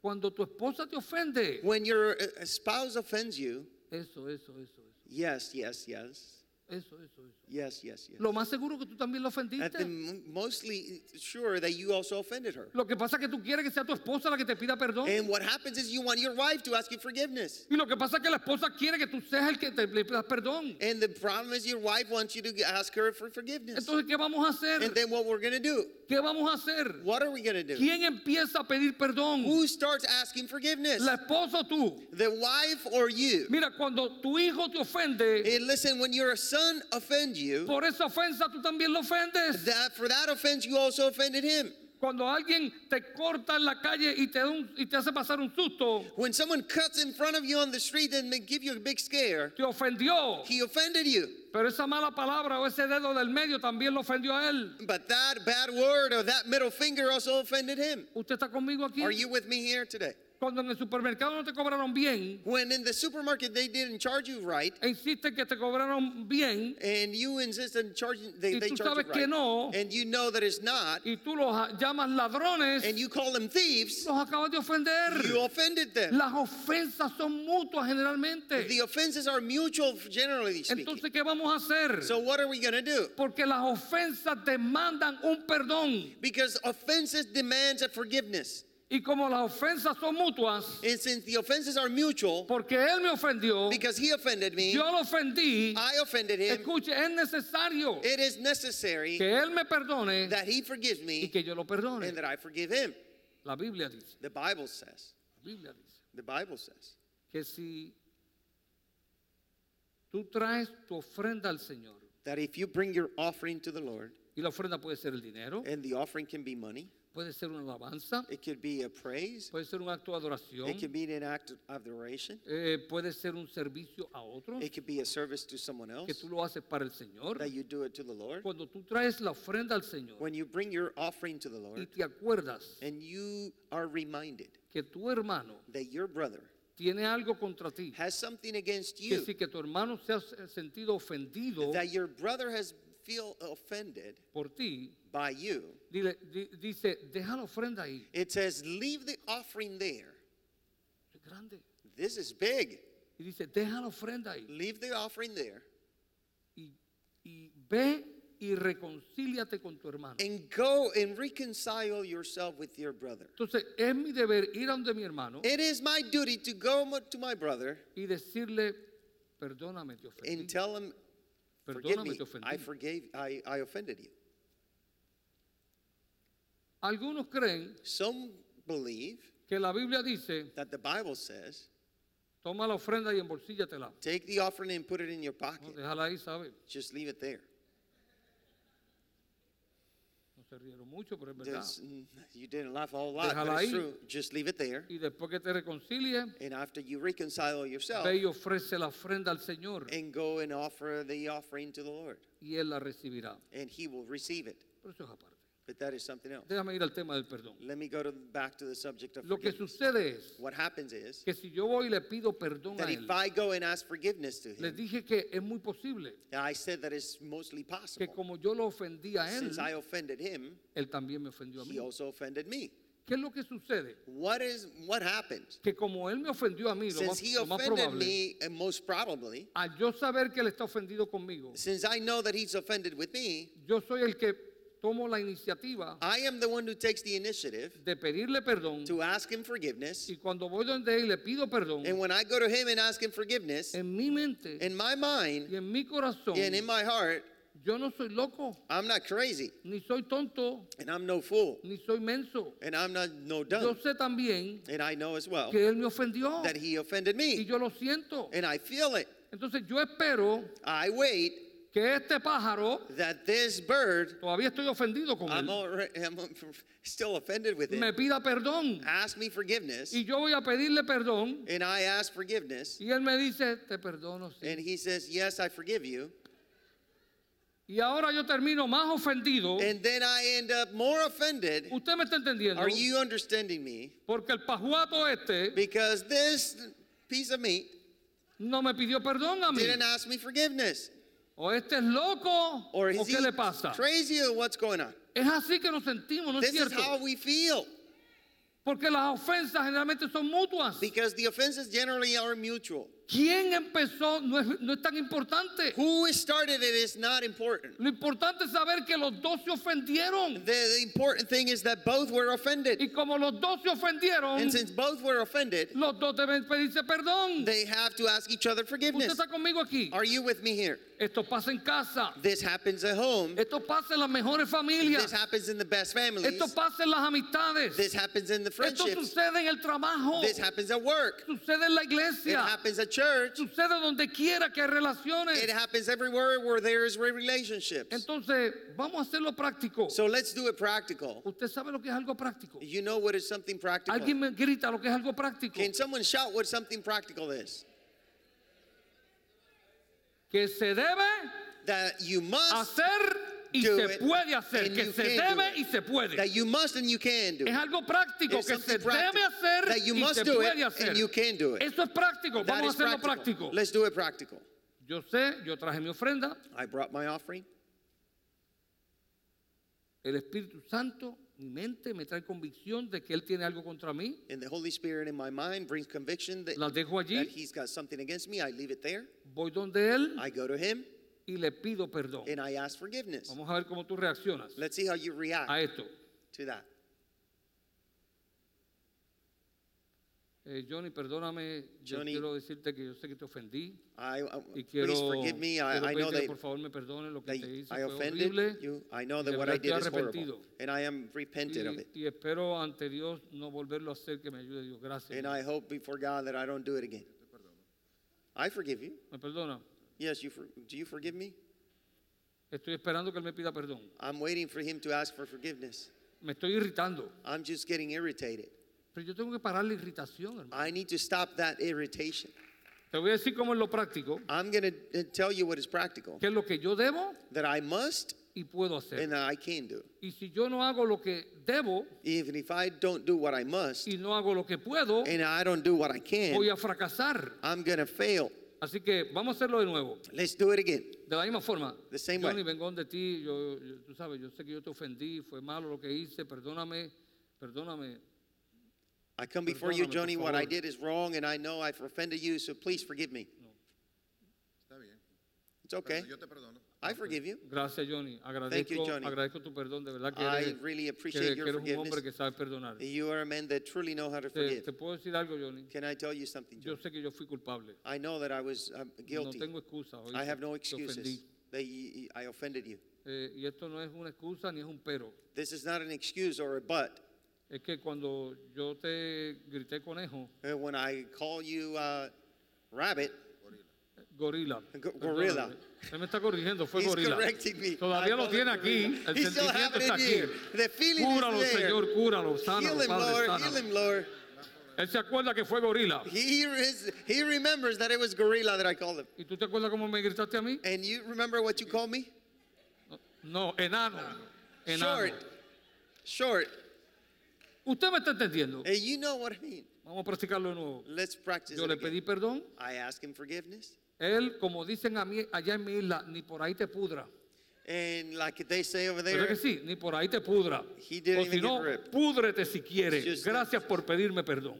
Cuando tu esposa te ofende, When your uh, spouse offends you, eso, eso, eso, eso, yes, yes, yes, eso, eso, eso. yes, yes, yes. Lo más seguro que tú también lo At ofendiste. the m- mostly sure that you also offended her. Lo que pasa es que tú quieres que sea tu esposa la que te pida perdón. And what happens is you want your wife to ask you forgiveness. Y lo que pasa es que la esposa quiere que tú seas el que te le pidas perdón. And the problem is your wife wants you to ask her for forgiveness. Entonces, ¿qué vamos a hacer? And then what we're going to do? ¿Qué vamos a hacer? What are we going to do? ¿Quién empieza a pedir perdón? Who starts asking forgiveness? ¿La esposa o tú? The wife or you? Mira, cuando tu hijo te ofende, And listen, when your son offends you, por esa ofensa tú también lo ofendes. that for that offense you also offended him. Cuando alguien te corta en la calle y te, un- y te hace pasar un susto, When someone cuts in front of you on the street and they give you a big scare, te ofendió. he offended you. Pero esa mala palabra o ese dedo del medio también lo ofendió a él. But that bad word or that middle finger also offended him. ¿Usted está conmigo aquí? Are you with me here today? Cuando en el supermercado no te cobraron bien, When in the supermarket they didn't charge you right, e insiste que te cobraron bien, and you insist on charging, they, Y they tú charge sabes you que right, no. and you know that it's not, y tú los llamas ladrones, and you call them thieves, los acabas de ofender. you offended them. Las ofensas son mutuas generalmente. The offenses are mutual, generally speaking. Entonces, ¿qué vamos a hacer? So what are we going to do? Porque las ofensas demandan un perdón. Because offenses demands a forgiveness. Y como las ofensas son mutuas, And since the offenses are mutual, porque él me ofendió, because he offended me, yo lo ofendí, I offended him, escuche, es necesario it is necessary que él me perdone that he forgives y me que yo lo perdone. and that I forgive him. La Biblia dice, The Bible says, la Biblia dice the Bible says, que si tú traes tu ofrenda al Señor, that if you bring your offering to the Lord, y la ofrenda puede ser el dinero, and the offering can be money, puede ser una alabanza, it could be a praise, puede ser un acto de adoración, it could be an act of adoration, eh, puede ser un servicio a otro, it could be a service to someone que else, tú lo haces para el Señor. that you do it to the Lord. Cuando tú traes la ofrenda al Señor When you bring your offering to the y Lord, te acuerdas and you are reminded que tu hermano that your brother tiene algo contra ti, has something against que you, si que tu hermano se ha sentido ofendido that your brother has feel offended por ti, by you, dile- dice, deja la ofrenda ahí. it says, leave the offering there. Es grande. This is big. Y dice, deja la ofrenda ahí. Leave the offering there Y, y ve y reconcíliate con tu hermano. and go and reconcile yourself with your brother. Entonces, es mi deber ir a donde mi hermano It is my duty to go to my brother y decirle, perdóname, te ofendí. and tell him, forgive me. I forgave, I, I offended you. Algunos creen Some believe que la Biblia dice, that the Bible says, toma la ofrenda y embolsíllatela. take the offering and put it in your No, pocket. déjala ahí, ¿sabe? Just leave it there. No se rieron mucho, pero es verdad. There's- mm, you didn't laugh a whole lot, Déjala but it's true. Just leave it there. Y después que te And after you reconcile yourself, ve y ofrece la ofrenda al Señor and go and offer the offering to the Lord, y Él la recibirá. and He will receive it. Pero eso es aparte. But that is something else. Déjame ir al tema del perdón. Let me go to back to the subject of Lo que forgiveness. sucede es What happens is que si yo voy y le pido perdón that a if Él, I go and ask forgiveness to Him, dije que es muy posible I said that it's mostly que possible. como yo lo ofendí a Él, Since I offended Him, Él también me ofendió a He mí. also offended me. ¿Qué es lo que sucede? What is what happens? Que como Él me ofendió a mí, lo más, Since He lo más offended probable, me, and most probably, al yo saber que Él está ofendido conmigo, since I know that He's offended with me, yo soy el que tomo la iniciativa I am the one who takes the initiative de pedirle perdón to ask Him forgiveness. y cuando voy donde Él le pido perdón, And when I go to Him and ask Him forgiveness, en mi mente in my y mind en mi corazón, and in my heart, yo no soy loco, I'm not crazy ni soy tonto, and I'm no fool ni soy menso. and I'm not no Yo dumb. sé también And I know as well que Él me ofendió that He offended y me yo lo siento. and I feel it. Entonces yo espero I wait que este pájaro, that this bird, todavía estoy ofendido con I'm, él, I'm still offended with me it, pida perdón. ask me forgiveness. Y yo voy a pedirle perdón And I ask forgiveness. y Él me dice, te perdono. sí". And He says, Yes, I forgive you. Y ahora yo termino más ofendido. And then I end up more offended. ¿Usted me está entendiendo? Are you understanding me? Porque el pajuato este Because this piece of meat no me pidió perdón a mí. didn't ask me forgiveness. O este es loco Or o is qué he le pasa. crazy or what's going on? Es así que nos sentimos, ¿no es This is cierto? how we feel. Porque las ofensas generalmente son mutuas. Because the offenses generally are mutual. ¿Quién empezó? No es, no es tan importante. Who started it is not important. Lo importante es saber que los dos se ofendieron. The, the important thing is that both were offended. Y como los dos se ofendieron, And since both were offended, los dos deben pedirse perdón. they have to ask each other ¿Usted forgiveness. está conmigo aquí? Are you with me here? Esto pasa en casa. This happens at home. Esto pasa en las mejores familias. This happens in the best families. Esto pasa en las amistades. This happens in the Esto friendships. sucede en el trabajo. This happens at work. Sucede en la It iglesia. happens at church. Sucede donde quiera que hay relaciones. It happens everywhere where there is relationships. Entonces, vamos a hacerlo práctico. So let's do it practical. ¿Usted sabe lo que es algo práctico? You know what is something practical? Alguien me grita lo que es algo práctico. Can someone shout what something practical is? Que se debe that you must hacer y do se it, puede hacer, que se debe y se puede. that you must and you can do. Es algo práctico que se debe hacer that you y se do puede it hacer. and you can do it. Eso es práctico. That Vamos a hacerlo practical. práctico. Let's do it practical. Yo sé, yo traje mi ofrenda. I brought my offering. El Espíritu Santo, mi mente, me trae convicción de que Él tiene algo contra mí. And the Holy Spirit in my mind brings conviction that, dejo that allí, He's got something against me. I leave it there. voy donde Él I go to Him y le pido perdón. and I ask forgiveness. Vamos a ver cómo tú reaccionas Let's see how you react a esto. to that. Eh, Johnny, perdóname, yo Johnny. quiero decirte que yo sé que te ofendí I, I- y please quiero, forgive me. I, quiero I know pedirte que that, por favor me perdone lo que that te hice I fue offended horrible you. I know y that de what I verdad did estoy is horrible, arrepentido. and I am repentant of y, it. y espero ante Dios no volverlo a hacer que me ayude Dios. Gracias. And I hope before God that I don't do it again. I forgive you. ¿Me perdona? Yes, you. For, do you forgive me? Estoy esperando que Él me pida perdón. I'm waiting for Him to ask for forgiveness. Me estoy irritando. I'm just getting irritated. Pero yo tengo que parar la irritación, hermano. I need to stop that irritation. Te voy a decir cómo es lo práctico, I'm going to uh, tell you what is practical qué es lo que yo debo that I must y puedo hacer. and that I can do. Y si yo no hago lo que debo Even if I don't do what I must y no hago lo que puedo, and I don't do what I can, voy a fracasar. I'm going to fail. Así que vamos a hacerlo de nuevo. Let's do it again. De la misma forma, The same Johnny, way. vengo de ti, yo, yo- tú sabes, yo sé que yo te ofendí, fue malo lo que hice, perdóname, perdóname. I come before you, Johnny. What I did is wrong, and I know I've offended you, so please forgive me. Está bien. It's okay. Yo te perdono. I forgive you. Gracias, Johnny. you, Johnny. agradezco tu perdón, de verdad que I eres, really appreciate que your eres un hombre forgiveness. que sabe perdonar. You are a man that truly know how to Te, forgive. te puedo decir algo, Johnny. Can I tell you something, Yo Johnny? sé que yo fui culpable. I know that I was um, No guilty. tengo excusa. I have no excuses I offended you. Eh, y esto no es una excusa ni es un pero. This is not an excuse or a but. Es que cuando yo te grité conejo, Uh, When I call you uh, rabbit, gorila. Go- perdóname. gorilla. Él me está corrigiendo, fue he's gorila. correcting me. Todavía I lo tiene aquí, el He sentimiento está aquí. The feeling Cúralo, is there. Señor, cúralo, Heal sánalo, him, Padre, Lord. Heal sánalo. him, Lord. Él se acuerda que fue gorila. He, is, he remembers that it was gorilla that I called him. ¿Y tú te acuerdas cómo me gritaste a mí? And you remember what you called me? No, enano. Enano. Short. Short. Usted me está entendiendo. Hey, you know what I mean. Vamos a practicarlo de nuevo. Let's practice Yo le again. pedí perdón. I ask him forgiveness. Él, como dicen a mí allá en mi isla, ni por ahí te pudra. And like they say over ¿Verdad que there, sí? Ni por ahí te pudra. He didn't O si even no, get ripped. púdrete si quieres. Just- Gracias por pedirme perdón.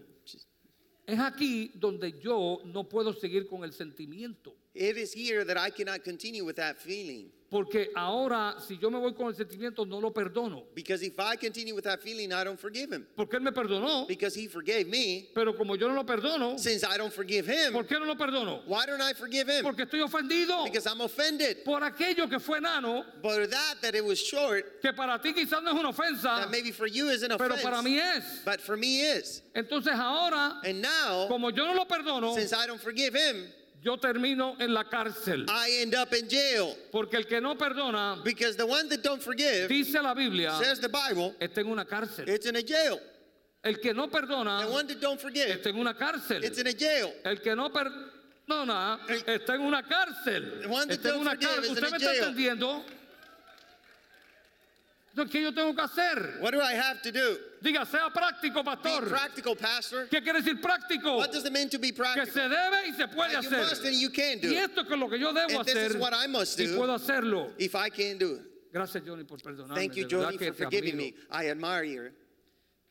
Es aquí donde yo no puedo seguir con el sentimiento. it is here that I cannot continue with that feeling. Porque ahora, si yo me voy con el sentimiento, no lo perdono. Because if I continue with that feeling, I don't forgive him. Porque Él me perdonó. Because he forgave me, Pero como yo no lo perdono, since I don't forgive him, ¿por qué no lo perdono? why don't I forgive him? Porque estoy ofendido Because I'm offended. por aquello que fue enano, But that, that it was short, que para ti quizás no es una ofensa, that maybe for you is an pero para offense, mí es. but for me is. Entonces ahora, And now, como yo no lo perdono, since I don't forgive him, yo termino en la cárcel. I end up in jail. Porque el que no perdona, Because the one that don't forgive, dice la Biblia, says the Bible, está en una cárcel. it's in a jail. El que no perdona, The one that don't forgive, está en una cárcel. it's in a jail. El que no perdona, está en una cárcel. The one that Está en don't una forgive cárcel. ¿Usted me está entendiendo? Entonces, ¿qué yo tengo que hacer? What do I have to do? Diga, sea práctico, Be pastor. practical, Pastor. ¿Qué quiere decir práctico? What does it mean to be Que practical? se debe y se puede That you must and you can do. Y esto es lo que yo debo And this is hacer what I must y do. puedo hacerlo. If I can do it. Gracias, Johnny, por perdonarme. Thank you, Johnny, for forgiving me. I admire you.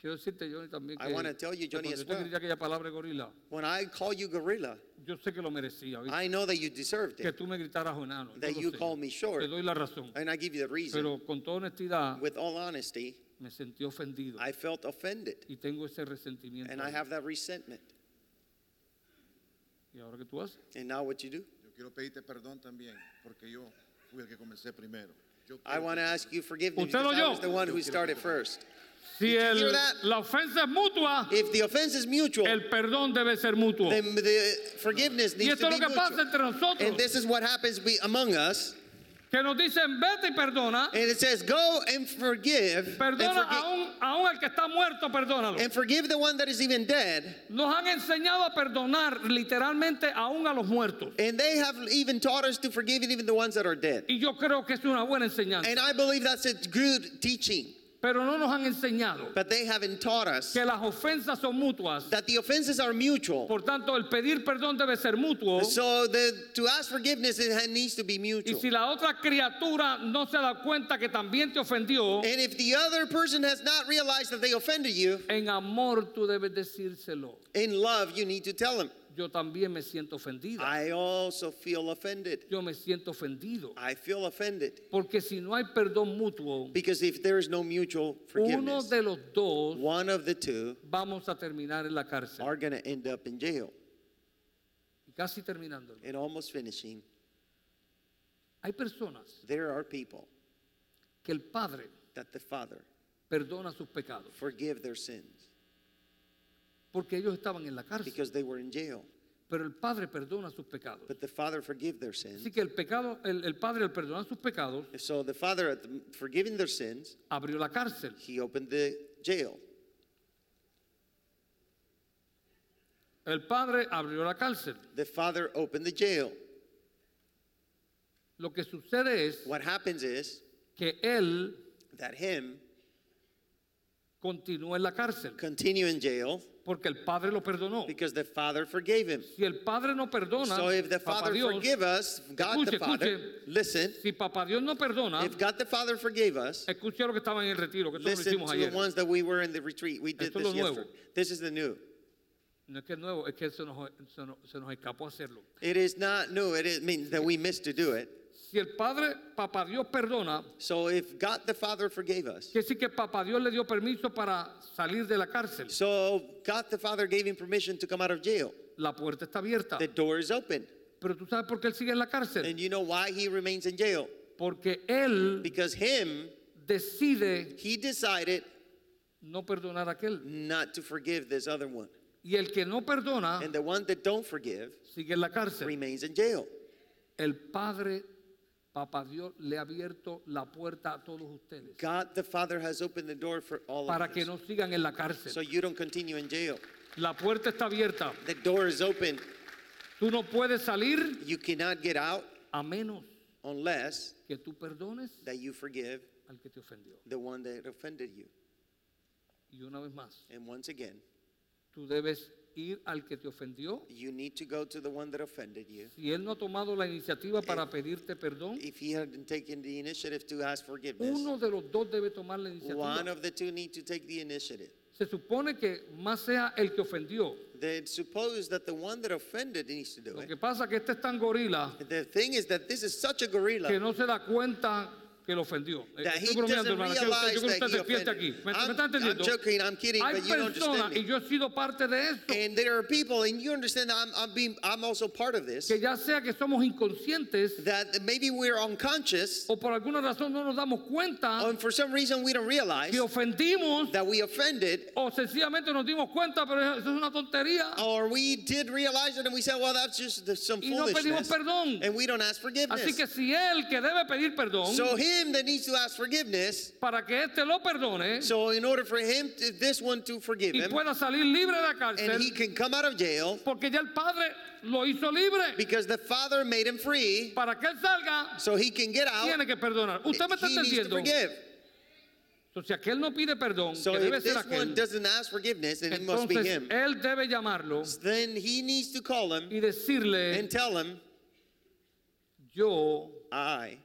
Quiero decirte, Johnny, también que, I wanna tell you, Johnny, cuando as yo te well. grité aquella palabra gorila, When I call you gorilla, yo sé que lo merecía. ¿viste? I know that you deserved Que it. tú me gritaras enano. yo That lo you sé. call me Te short. doy la razón. And I give you the reason. Pero con toda honestidad, With all honesty, me sentí ofendido. I felt offended. Y tengo ese resentimiento. And I have that resentment. ¿Y ahora qué tú haces? And now what you do? Yo quiero pedirte perdón también, porque yo fui el que comencé primero. Yo I want to ask you forgiveness Usted because lo I was the one who started first. Si el- la ofensa es mutua, If the offense is mutual, el perdón debe ser mutuo. then the forgiveness Y needs esto to es be lo que pasa mutual. entre nosotros. And this is what happens be among us. Que nos dicen vete y perdona, And it says, Go and forgive. And, perdona forgi- aún, aún al que está muerto, perdónalo. and forgive the one that is even dead. Nos han enseñado a perdonar literalmente aún a los muertos. And they have even taught us to forgive even the ones that are dead. Y yo creo que es una buena enseñanza. And I believe that's a good teaching. Pero no nos han enseñado But they haven't taught us que las ofensas son mutuas. that the offenses are mutual. Por tanto, el pedir perdón debe ser mutuo. So the, to ask forgiveness, it needs to be Y mutual. si la otra criatura no se da cuenta que también te ofendió, And if the other person has not realized that they offended you, en amor tú debes decírselo. in love, you need to tell them. Yo también me siento ofendida. I also feel offended. Yo me siento ofendido. I feel offended. Porque si no hay perdón mutuo, Because if there is no mutual uno forgiveness, de los dos one of the two vamos a terminar en la cárcel. are going to end up in jail. Y casi terminando. And almost finishing, Hay personas there are people que el Padre that the Father perdona sus pecados forgive their sins porque ellos estaban en la cárcel. because they were in jail. Pero el Padre perdona sus pecados. But the Father forgive their sins. Así que el pecado, el, el Padre al perdonar sus pecados, So the Father, at the- forgiving their sins, abrió la cárcel. He opened the jail. El Padre abrió la cárcel. The Father opened the jail. Lo que sucede es What happens is que Él that Him continúa en la cárcel continue in jail porque el Padre lo perdonó. because the Father forgave him. Si el Padre no perdona, So if the Father Dios, forgive us, God the Father, escuche. listen, si Papá Dios no perdona, if God the Father forgave us, escuche lo que estaban en el retiro, que lo listen to ayer. the ones that we were in the retreat. We did Esto this yesterday. This is the new. No es que es nuevo, es que se nos, se nos- se nos escapó hacerlo. It is not new. It is- means that we missed to do it. Si el Padre, Papá Dios perdona, So if God the Father forgave us, quiere decir que Papá Dios le dio permiso para salir de la cárcel. so God the Father gave him permission to come out of jail. La puerta está abierta. The door is open. Pero tú sabes por qué él sigue en la cárcel. And you know why he remains in jail? Porque él Because him, decide he decided no perdonar a aquel. not to forgive this other one. Y el que no perdona And the one that don't forgive sigue en la cárcel. remains in jail. El Padre, Papá Dios, le ha abierto la puerta a todos ustedes God the Father has opened the door for all para of que us. no sigan en la So cárcel. you don't continue in jail. La puerta está abierta. The door is open. Tú no puedes salir You cannot get out a menos unless que tú perdones that you forgive al que te ofendió. the one that offended you. Y una vez más, And once again, tú debes ir al que te ofendió. you need to go to the one that offended you. Si él no ha tomado la iniciativa para pedirte perdón, If he hadn't taken the initiative to ask forgiveness, uno de los dos debe tomar la one iniciativa. of the two need to take the initiative. Se supone que más sea el que ofendió. They suppose that the one that offended needs to do Lo it. que pasa es que este es tan gorila The thing is that this is such a que gorilla no se da cuenta que lo ofendió. Eh, Estoy bromeando, hermano. Yo creo que usted despierte aquí. ¿Me, me I'm, entendiendo? joking, I'm kidding, Hay personas, y me. yo he sido parte de esto, And there are people, and you understand I'm, I'm, being, I'm also part of this, que ya sea que somos inconscientes that maybe we're unconscious, o por alguna razón no nos damos cuenta and for some reason we don't realize que ofendimos that we offended, o sencillamente nos dimos cuenta, pero eso es una tontería. or we did realize it and we said, well, that's just some Y no pedimos perdón. and we don't ask Así forgiveness. que si él que debe pedir perdón So him that needs to ask forgiveness, para que éste lo perdone so in order for him, to, this one to forgive y him, pueda salir libre de la cárcel, and he can come out of jail, porque ya el Padre lo hizo libre. because the Father made him free, Para que él salga, so he can get out, tiene que perdonar. Usted me está he needs to forgive. Entonces, si aquel no pide perdón, So que debe if ser this one aquel, doesn't ask forgiveness, then it must be entonces him. él debe llamarlo Then he needs to call him y decirle, and tell him, yo I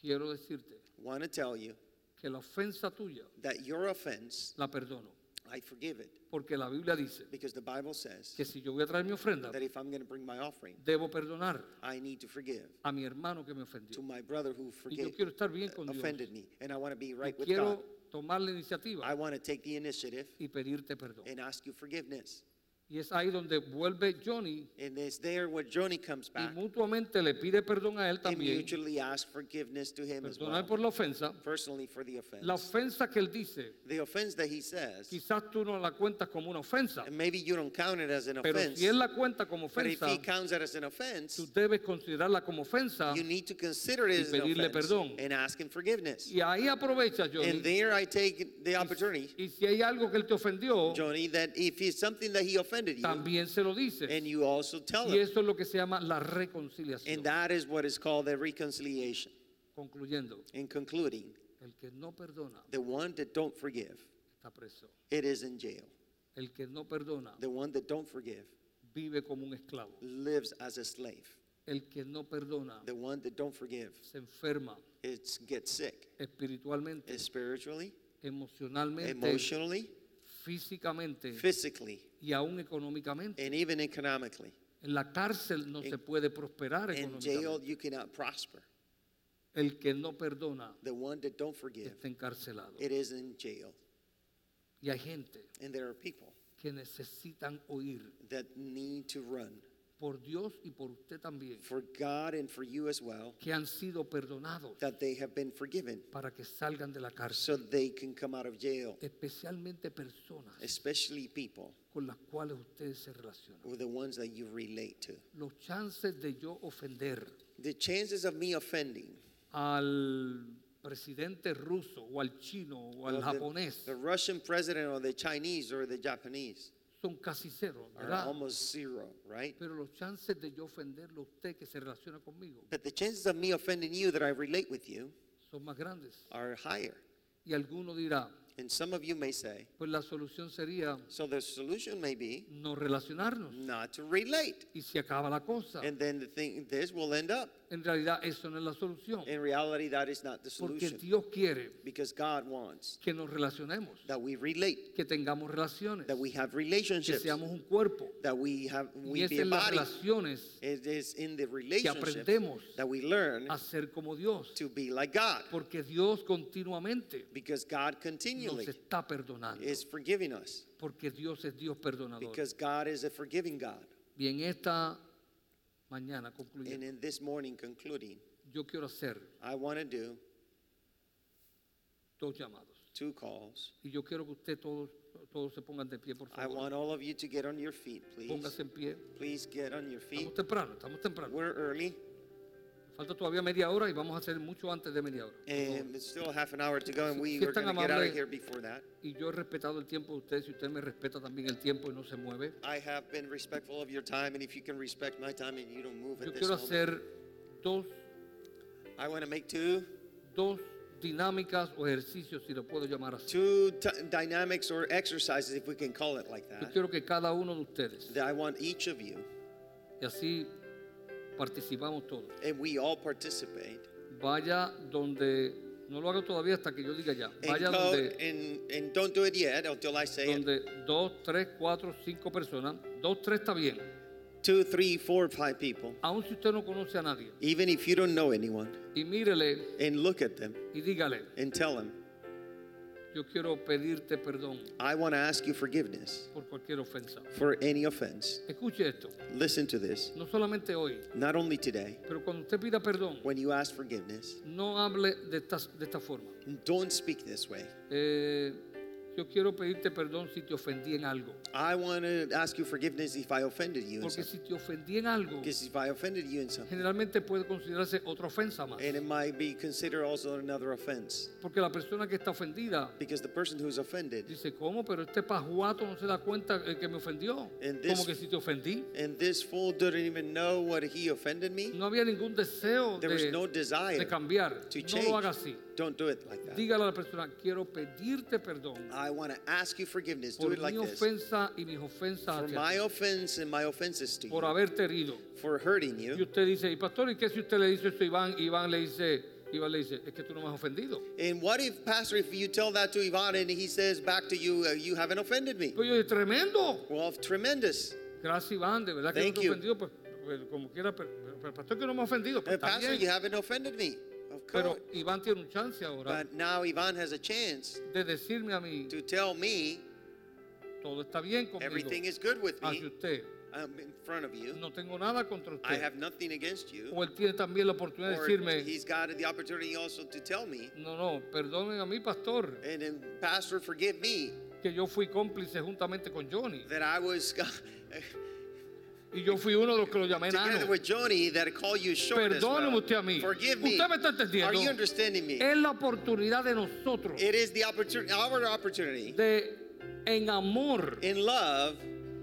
quiero decirte want to tell you que la ofensa tuya that your offense, la perdono. I forgive it. Porque la Biblia dice Because the Bible says que si yo voy a traer mi ofrenda, that if I'm going to bring my offering, debo perdonar I need to forgive a mi hermano que me to ofendió. my brother who Y yo forgave, quiero estar bien con Dios. offended me. And I want to be Y right with God. quiero tomar la I iniciativa want to take the initiative y pedirte perdón. and ask you forgiveness. Y es ahí donde vuelve Johnny And it's there where Johnny comes y back mutuamente le pide perdón a él and también. mutually ask forgiveness to him as Perdonar well. por la ofensa. Personally for the offense. La ofensa que él dice, The offense that he says, quizás tú no la cuentas como una ofensa, and maybe you don't count it as an pero offense, si él la cuenta como but if ofensa, he counts it as an offense, tú debes considerarla como ofensa. you need to consider it as an pedirle offense perdón. and ask him forgiveness. Y ahí aprovecha And Johnny. there I take the opportunity, Y si hay algo que él te ofendió, Johnny, that if it's something that he offended you, también se lo dice. and you also tell Y eso es lo que se llama la And reconciliación. that is what is called the reconciliation. Concluyendo, In concluding, el que no perdona the one that don't forgive, está preso. it is in jail. El que no perdona The one that don't forgive vive como un esclavo. lives as a slave. El que no perdona The one that don't forgive, se enferma it gets sick espiritualmente, spiritually, emocionalmente, emotionally, físicamente physically, y aún económicamente. and even economically. En la cárcel no se puede prosperar In jail, económicamente. you cannot prosper. El que no perdona The one that don't forgive, está encarcelado. it is in jail. Y hay gente And there are people que necesitan oír that need to run por Dios y por usted también, for God and for you as well, que han sido perdonados that they have been forgiven para que salgan de la so cárcel. they can come out of jail, Especialmente personas especially people con las cuales ustedes se relacionan. are the ones that you relate to. Los chances de yo ofender The chances of me offending al presidente ruso o al chino o al japonés the, the Russian president or the Chinese or the Japanese son casi cero, are ¿verdad? almost zero, right? Pero los chances de yo ofenderlo a usted que se relaciona conmigo But the chances of me offending you that I relate with you son más grandes. are higher. Y alguno dirá, And some of you may say, pues la solución sería so the solution may be no relacionarnos not to relate. y se acaba la cosa. And then the thing, this will end up. En realidad eso no es la solución, In reality, that is not the porque solution. Dios quiere Because God wants que nos relacionemos, that we relate, que tengamos relaciones, that we have que relationships, seamos un cuerpo. that we have Y we es be a en las body. relaciones It is in the relationships aprendemos that we learn a ser como Dios, to be like God. porque Dios continuamente Because God nos continually está perdonando, is forgiving us. porque Dios es Dios perdonador. Because God is a forgiving God. Y en esta mañana And concluyendo, in this morning concluding, yo quiero hacer I want to do dos llamados. two calls. Y yo quiero que usted todos, todos se pongan de pie, por I favor. want all of you to get on your feet, please. Póngase en pie. Please get on your feet. Estamos temprano, estamos temprano. We're early, Falta todavía media hora y vamos a hacer mucho antes de media hora. por favor. and it's still half an hour to go, and we Si were es tan going to get out of amable- here before that. Y yo he respetado el tiempo de usted, si usted me respeta también el tiempo y no se mueve. I have been respectful of your time, and if you can respect my time and you don't move Yo at this quiero moment, hacer dos, I want to make two dos dinámicas o ejercicios, si lo puedo llamar así. two t- dynamics or exercises, if we can call it like Yo that. quiero que cada uno de ustedes, That I want each of you, y así participamos todos, and we all participate, vaya donde, no lo hago todavía hasta que yo diga ya, and vaya go donde, and, and don't do it yet until I say it. donde dos, tres, cuatro, cinco personas, dos, tres está bien, Two, three, four, five people, aun si usted no conoce a nadie, even if you don't know anyone, y mírele and look at them. y dígale, and tell them, yo quiero pedirte perdón I want to ask you forgiveness por cualquier ofensa. for any offense. Escuche esto, Listen to this. no solamente hoy, Not only today, pero cuando usted pida perdón, when you ask forgiveness, no hable de esta, de esta forma. don't speak this way. Eh, yo quiero pedirte perdón si te ofendí en algo. I want to ask you forgiveness if I offended you in Porque something. si te ofendí en algo, Because if I offended you in something, generalmente puede considerarse otra ofensa más. and it might be considered also another offense. Porque la persona que está ofendida Because the person who's offended, dice, ¿cómo? Pero este pajuato no se da cuenta eh, que me ofendió. And this- ¿Cómo que si te ofendí? and this fool didn't even know what he offended me, No había ningún deseo there was de, no desire de cambiar. to No change. lo haga así. Don't do it like that. Dígale a la persona, quiero pedirte perdón I want to ask you forgiveness. Do por it like mi this. ofensa y mis ofensas For hacia my ti, offense and my offenses to por you, haberte herido. for hurting Y you. usted dice, y pastor, ¿y qué si usted le dice eso a Iván? Y Iván le dice, Iván le dice, es que tú no me has ofendido. And what if, Pastor, if you tell that to Ivan and he says back to you, uh, you haven't offended me? Pues yo dije, tremendo. Well, tremendous. Gracias, Iván, de verdad que Thank no te he you. ofendido, pues, pues, como quiera, pero, pero, pastor que no me ha ofendido. Pues, Uh, está Pastor, bien. you haven't offended me. Of Pero course. Iván tiene un chance ahora But now Ivan has a chance de decirme a mí, to tell me todo está bien conmigo Everything is good with hacia me usted. um, in front of you. No tengo nada contra I usted. have nothing against you. O él tiene también la oportunidad de Or decirme, he's got the opportunity also to tell me, no, no, perdonen a mí, pastor, and then, Pastor, forgive me que yo fui cómplice juntamente con Johnny. that I was Y yo fui uno de los que lo llamé together enano. with Johnny that call you short as Perdóneme well. usted a mí. Forgive me. Usted me está entendiendo. Are you understanding me? Es la oportunidad de nosotros It is the opportunity, our opportunity de, en amor, in love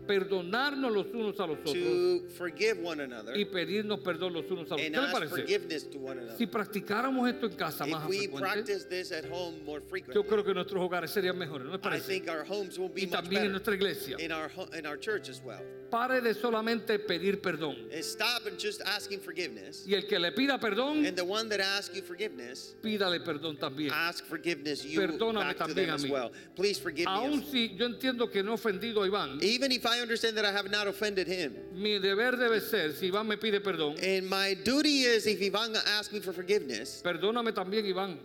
perdonarnos los unos a los otros to forgive one another y pedirnos perdón los unos a los otros. ¿Qué le parece? forgiveness to one another. Si practicáramos esto en casa más If we frecuente, practice this at home more yo frequently, creo que nuestros hogares serían mejores, ¿no les I parece? think our homes will be Y much también en better nuestra iglesia. in our ho- in our church as well. Pare de solamente pedir perdón. And stop and just asking forgiveness. Y el que le pida perdón, And the one that asks you forgiveness, pídale perdón también. ask forgiveness you Perdóname back to también them a as mí. well. Please forgive si yo entiendo que no he ofendido a Iván, Even if I understand that I have not offended him, mi deber debe ser, si Iván me pide perdón, and my duty is if Ivan asks me for forgiveness, perdóname también Iván.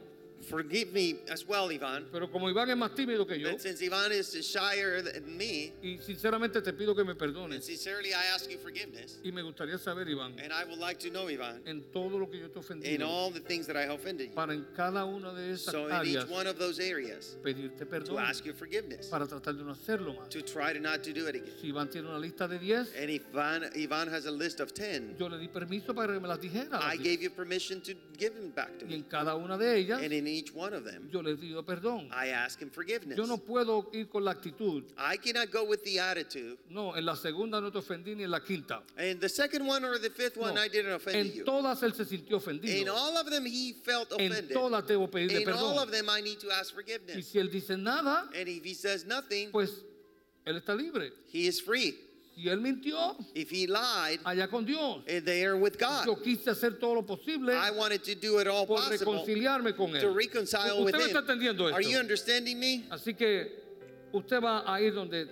Forgive me as well, Ivan. Pero como Iván es más tímido que yo, And since Ivan is shyer than me, y sinceramente te pido que me and perdones. sincerely I ask you forgiveness, Y me gustaría saber, Iván, and I would like to know, Ivan, en todo lo que yo te he in ofendido, all the things that I offended you. para en cada una de esas So in áreas each one of those areas, pedirte to perdón, ask you forgiveness, para tratar de no hacerlo más. to try to not to do it again. Si Iván tiene una lista de 10, And Ivan, Ivan has a list of 10, yo le di permiso para que me las dijera. I 10. gave you permission to give them back to Y en me. cada una de ellas, And in each one of them, yo le pido perdón. I ask him forgiveness. Yo no puedo ir con la actitud. I cannot go with the attitude. No, en la segunda no te ofendí ni en la quinta. And the second one or the fifth one, No. I didn't offend En you. todas él se sintió In all of them, he felt En offended. todas debo pedirle In all of them, I need to ask Y forgiveness. si él dice nada, And if he says nothing, pues él está libre. he is free. Si él mintió, If he lied, allá con Dios. eh, they are with God. Yo quise hacer todo lo posible I wanted to do it all por possible reconciliarme con to él. reconcile with Usted me him. está entendiendo Are you esto. understanding me? Así que usted va a ir donde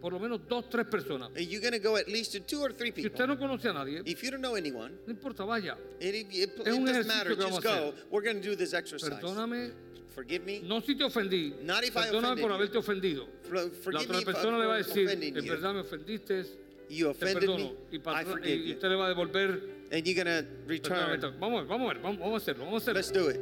por lo menos dos, tres personas. Are you going to go at least to two or three Si people? usted no conoce a nadie, If you don't know anyone, no importa, vaya. it, it, it, un doesn't matter. Just go. We're going to do this exercise. Perdóname, Forgive me. no si te ofendí. Not if I Perdóname por offended haberte ofendido. La otra persona le va a decir, en verdad me ofendiste, You te offended perdono. me. Y, I patro- forgive y usted le va a devolver. And you're perdóname, return. Vamos vamos a ver, vamos, vamos a hacerlo, vamos a hacerlo. Let's do it.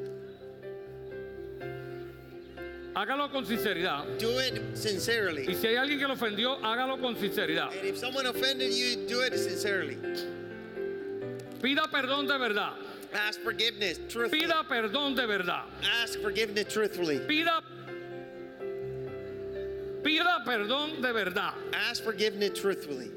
Hágalo con sinceridad. Do it Y sincerely. si hay alguien que lo ofendió, hágalo con sinceridad. And if someone offended you, do it sincerely. Pida perdón de verdad. Ask forgiveness truthfully. Pida perdón de verdad. Ask forgiveness truthfully. Pida Pida perdón de verdad. Ask forgiveness truthfully.